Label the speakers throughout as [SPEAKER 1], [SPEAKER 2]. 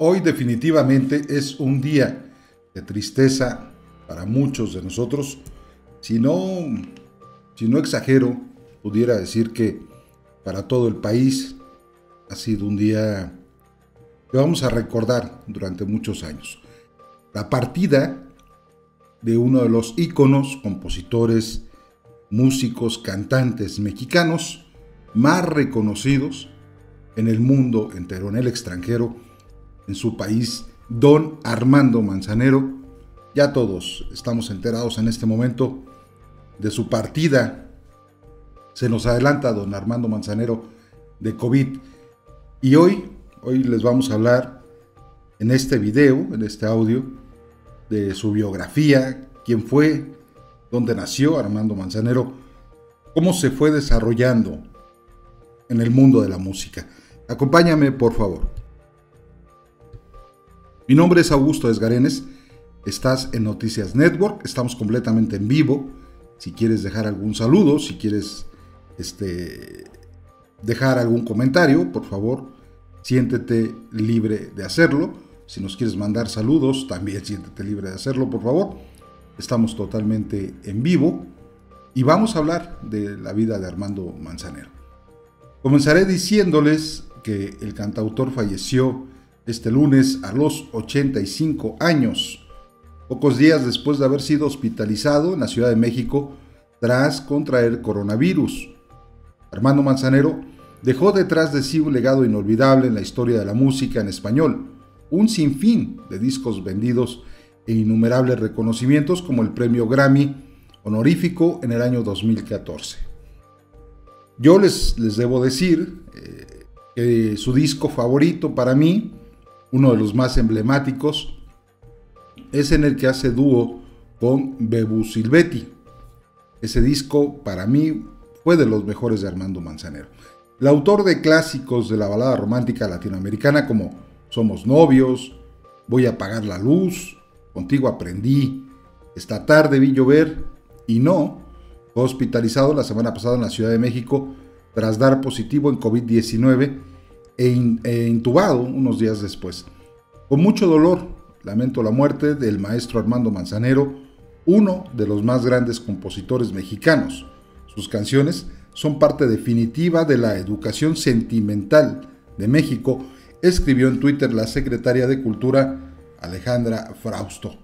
[SPEAKER 1] Hoy definitivamente es un día de tristeza para muchos de nosotros. Si no, si no exagero, pudiera decir que para todo el país ha sido un día que vamos a recordar durante muchos años. La partida de uno de los íconos, compositores, músicos, cantantes mexicanos más reconocidos en el mundo entero, en el extranjero, en su país, don Armando Manzanero. Ya todos estamos enterados en este momento de su partida. Se nos adelanta don Armando Manzanero de COVID. Y hoy, hoy les vamos a hablar en este video, en este audio, de su biografía, quién fue, dónde nació Armando Manzanero, cómo se fue desarrollando en el mundo de la música. Acompáñame, por favor. Mi nombre es Augusto Esgarenes. Estás en Noticias Network. Estamos completamente en vivo. Si quieres dejar algún saludo, si quieres este, dejar algún comentario, por favor, siéntete libre de hacerlo. Si nos quieres mandar saludos, también siéntete libre de hacerlo, por favor. Estamos totalmente en vivo y vamos a hablar de la vida de Armando Manzanero. Comenzaré diciéndoles que el cantautor falleció este lunes a los 85 años, pocos días después de haber sido hospitalizado en la Ciudad de México tras contraer coronavirus. Armando Manzanero dejó detrás de sí un legado inolvidable en la historia de la música en español, un sinfín de discos vendidos e innumerables reconocimientos como el premio Grammy honorífico en el año 2014. Yo les, les debo decir eh, que su disco favorito para mí uno de los más emblemáticos, es en el que hace dúo con Bebu Silvetti. Ese disco para mí fue de los mejores de Armando Manzanero. El autor de clásicos de la balada romántica latinoamericana como Somos novios, Voy a apagar la luz, Contigo aprendí, Esta tarde vi llover y no, fue hospitalizado la semana pasada en la Ciudad de México tras dar positivo en COVID-19 e, e, intubado unos días después. Con mucho dolor, lamento la muerte del maestro Armando Manzanero, uno de los más grandes compositores mexicanos. Sus canciones son parte definitiva de la educación sentimental de México, escribió en Twitter la secretaria de Cultura Alejandra Frausto.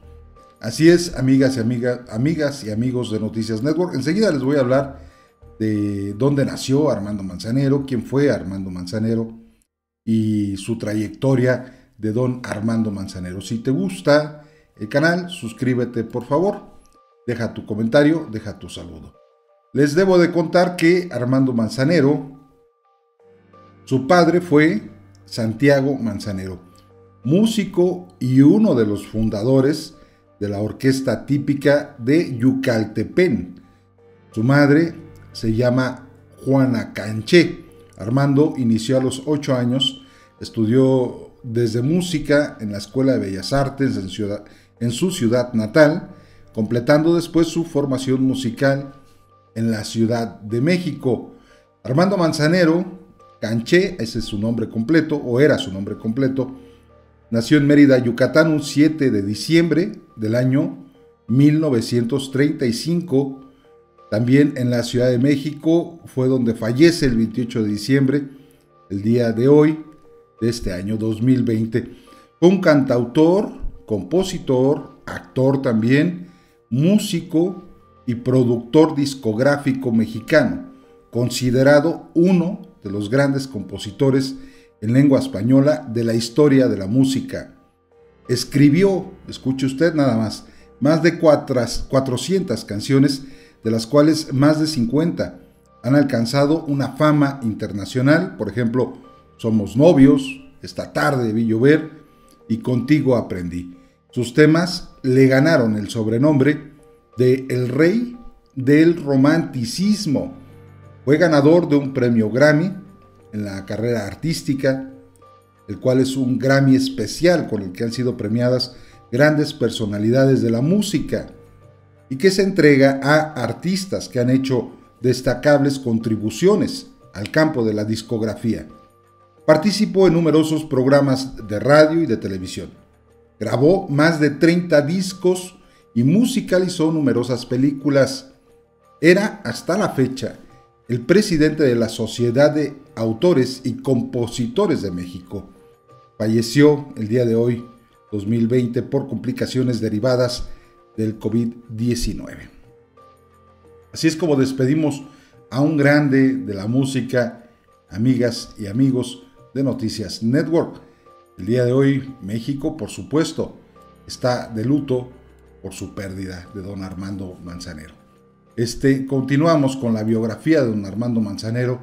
[SPEAKER 1] Así es, amigas y amigas, amigas y amigos de Noticias Network. Enseguida les voy a hablar de dónde nació Armando Manzanero, quién fue Armando Manzanero, y su trayectoria de don Armando Manzanero. Si te gusta el canal, suscríbete por favor, deja tu comentario, deja tu saludo. Les debo de contar que Armando Manzanero, su padre fue Santiago Manzanero, músico y uno de los fundadores de la orquesta típica de Yucaltepén. Su madre se llama Juana Canché Armando inició a los 8 años, estudió desde música en la Escuela de Bellas Artes en, su ciudad natal, completando después su formación musical en la Ciudad de México. Armando Manzanero, Canché, ese es su nombre completo, o era su nombre completo, nació en Mérida, Yucatán, un 7 de diciembre del año 1935 también en la Ciudad de México fue donde fallece el 28 de diciembre, el día de hoy, de este año 2020. Fue un cantautor, compositor, actor también, músico y productor discográfico mexicano, considerado uno de los grandes compositores en lengua española de la historia de la música. Escribió, escuche usted nada más, más de 400 canciones de las cuales más de 50 han alcanzado una fama internacional, por ejemplo, Somos novios, Esta tarde vi llover y Contigo aprendí. Sus temas le ganaron el sobrenombre de El Rey del Romanticismo. Fue ganador de un premio Grammy en la carrera artística, el cual es un Grammy especial con el que han sido premiadas grandes personalidades de la música y que se entrega a artistas que han hecho destacables contribuciones al campo de la discografía. Participó en numerosos programas de radio y de televisión. Grabó más de 30 discos y musicalizó numerosas películas. Era hasta la fecha el presidente de la Sociedad de Autores y Compositores de México. Falleció el día de hoy, 2020, por complicaciones derivadas del COVID-19. Así es como despedimos a un grande de la música, amigas y amigos de Noticias Network. El día de hoy México, por supuesto, está de luto por su pérdida de don Armando Manzanero. Este, continuamos con la biografía de don Armando Manzanero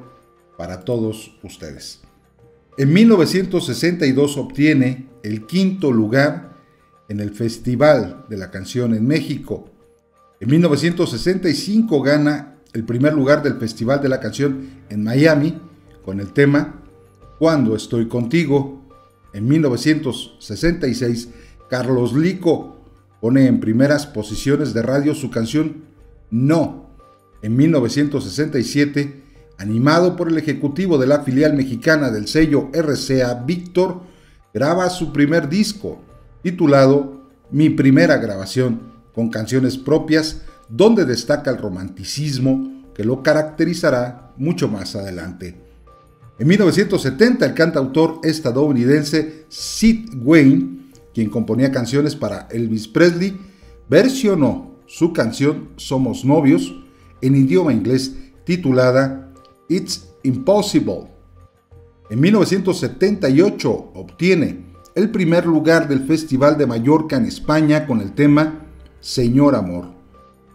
[SPEAKER 1] para todos ustedes. En 1962 obtiene el quinto lugar en el Festival de la Canción en México. En 1965 gana el primer lugar del Festival de la Canción en Miami con el tema Cuando estoy contigo. En 1966 Carlos Lico pone en primeras posiciones de radio su canción No. En 1967 animado por el ejecutivo de la filial mexicana del sello RCA Víctor, graba su primer disco, titulado Mi primera grabación, con canciones propias, donde destaca el romanticismo que lo caracterizará mucho más adelante. En 1970, el cantautor estadounidense Sid Wayne, quien componía canciones para Elvis Presley, versionó su canción Somos novios en idioma inglés titulada It's Impossible. En 1978 obtiene el primer lugar del Festival de Mallorca en España con el tema Señor Amor.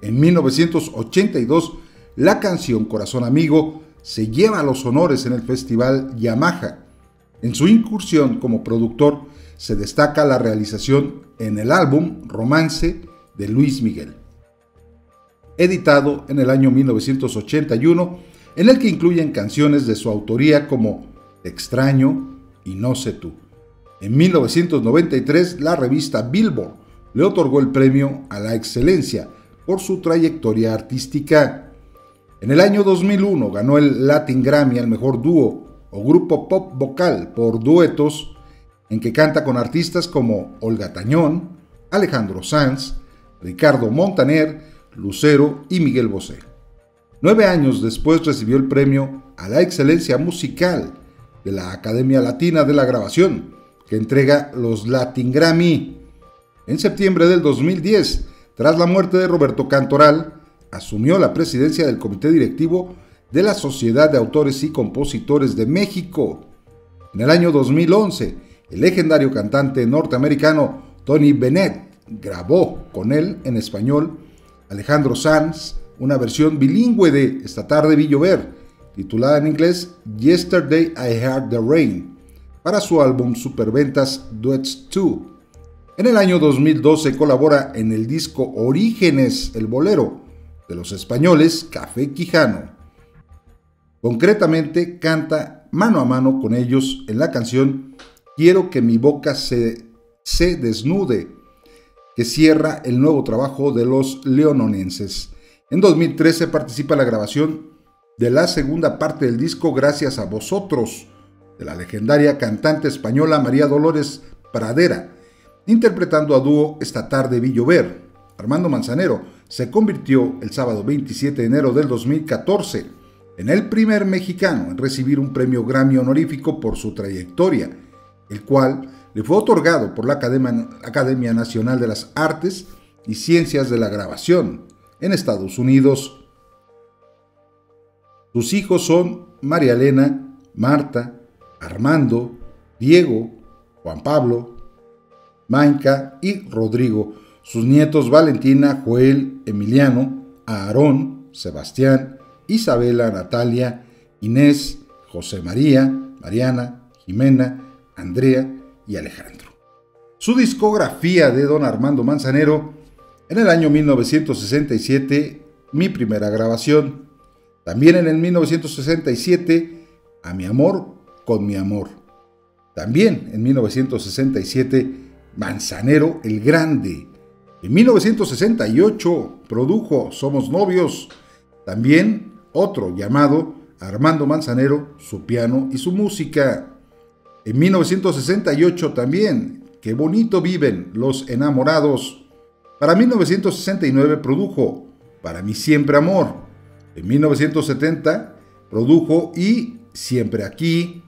[SPEAKER 1] En 1982, la canción Corazón Amigo se lleva los honores en el Festival Yamaha. En su incursión como productor se destaca la realización en el álbum Romance de Luis Miguel. Editado en el año 1981, en el que incluyen canciones de su autoría como Extraño y No sé tú. En 1993, la revista Billboard le otorgó el premio a la excelencia por su trayectoria artística. En el año 2001 ganó el Latin Grammy al mejor dúo o grupo pop vocal por duetos, en que canta con artistas como Olga Tañón, Alejandro Sanz, Ricardo Montaner, Lucero y Miguel Bosé. Nueve años después recibió el premio a la excelencia musical de la Academia Latina de la Grabación, que entrega los Latin Grammy. En septiembre del 2010, tras la muerte de Roberto Cantoral, asumió la presidencia del comité directivo de la Sociedad de Autores y Compositores de México. En el año 2011, el legendario cantante norteamericano Tony Bennett grabó con él en español Alejandro Sanz, una versión bilingüe de Esta tarde vi llover, titulada en inglés Yesterday I Heard the Rain, para su álbum Superventas Duets 2. En el año 2012 colabora en el disco Orígenes, el bolero, de los españoles Café Quijano. Concretamente canta mano a mano con ellos en la canción Quiero que mi boca se, se desnude, que cierra el nuevo trabajo de los leononenses. En 2013 participa en la grabación de la segunda parte del disco Gracias a vosotros, de la legendaria cantante española María Dolores Pradera, interpretando a dúo Esta tarde vi llover. Armando Manzanero se convirtió el sábado 27 de enero del 2014 en el primer mexicano en recibir un premio Grammy honorífico por su trayectoria, el cual le fue otorgado por la Academia Nacional de las Artes y Ciencias de la Grabación en Estados Unidos. Sus hijos son María Elena, Marta, Armando, Diego, Juan Pablo, Mainka y Rodrigo. Sus nietos Valentina, Joel, Emiliano, Aarón, Sebastián, Isabela, Natalia, Inés, José María, Mariana, Jimena, Andrea y Alejandro. Su discografía de don Armando Manzanero en el año 1967, mi primera grabación. También en el 1967, A mi amor con mi amor. También en 1967, Manzanero el Grande. En 1968 produjo Somos Novios. También otro llamado Armando Manzanero, su piano y su música. En 1968 también, Qué bonito viven los enamorados. Para 1969 produjo Para mí siempre amor. En 1970 produjo Y siempre aquí.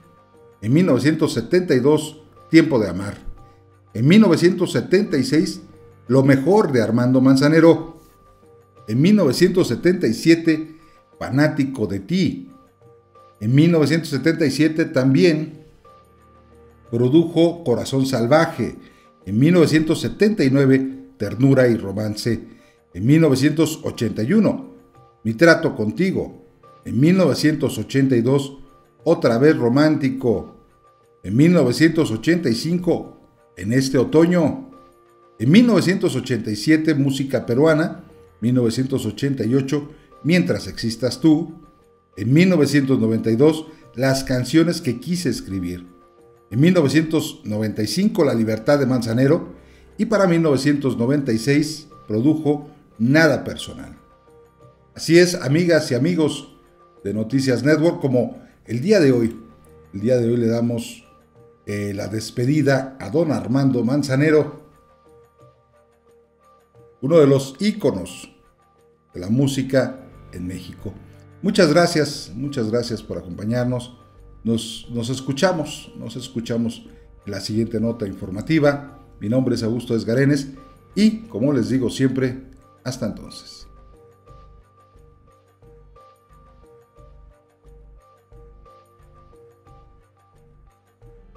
[SPEAKER 1] En 1972 Tiempo de amar. En 1976 Lo mejor de Armando Manzanero. En 1977 Fanático de ti. En 1977 también produjo Corazón Salvaje. En 1979 Ternura y Romance. En 1981 Mi Trato Contigo. En 1982 Otra vez Romántico. En 1985 En este otoño. En 1987 Música Peruana. 1988 Mientras existas tú. En 1992 Las canciones que quise escribir. En 1995 La libertad de Manzanero y para 1996 produjo Nada Personal. Así es, amigas y amigos de Noticias Network, como el día de hoy, el día de hoy le damos eh, la despedida a don Armando Manzanero, uno de los íconos de la música en México. Muchas gracias, muchas gracias por acompañarnos. Nos, nos escuchamos, nos escuchamos en la siguiente nota informativa. Mi nombre es Augusto Esgarenes y, como les digo siempre, hasta entonces.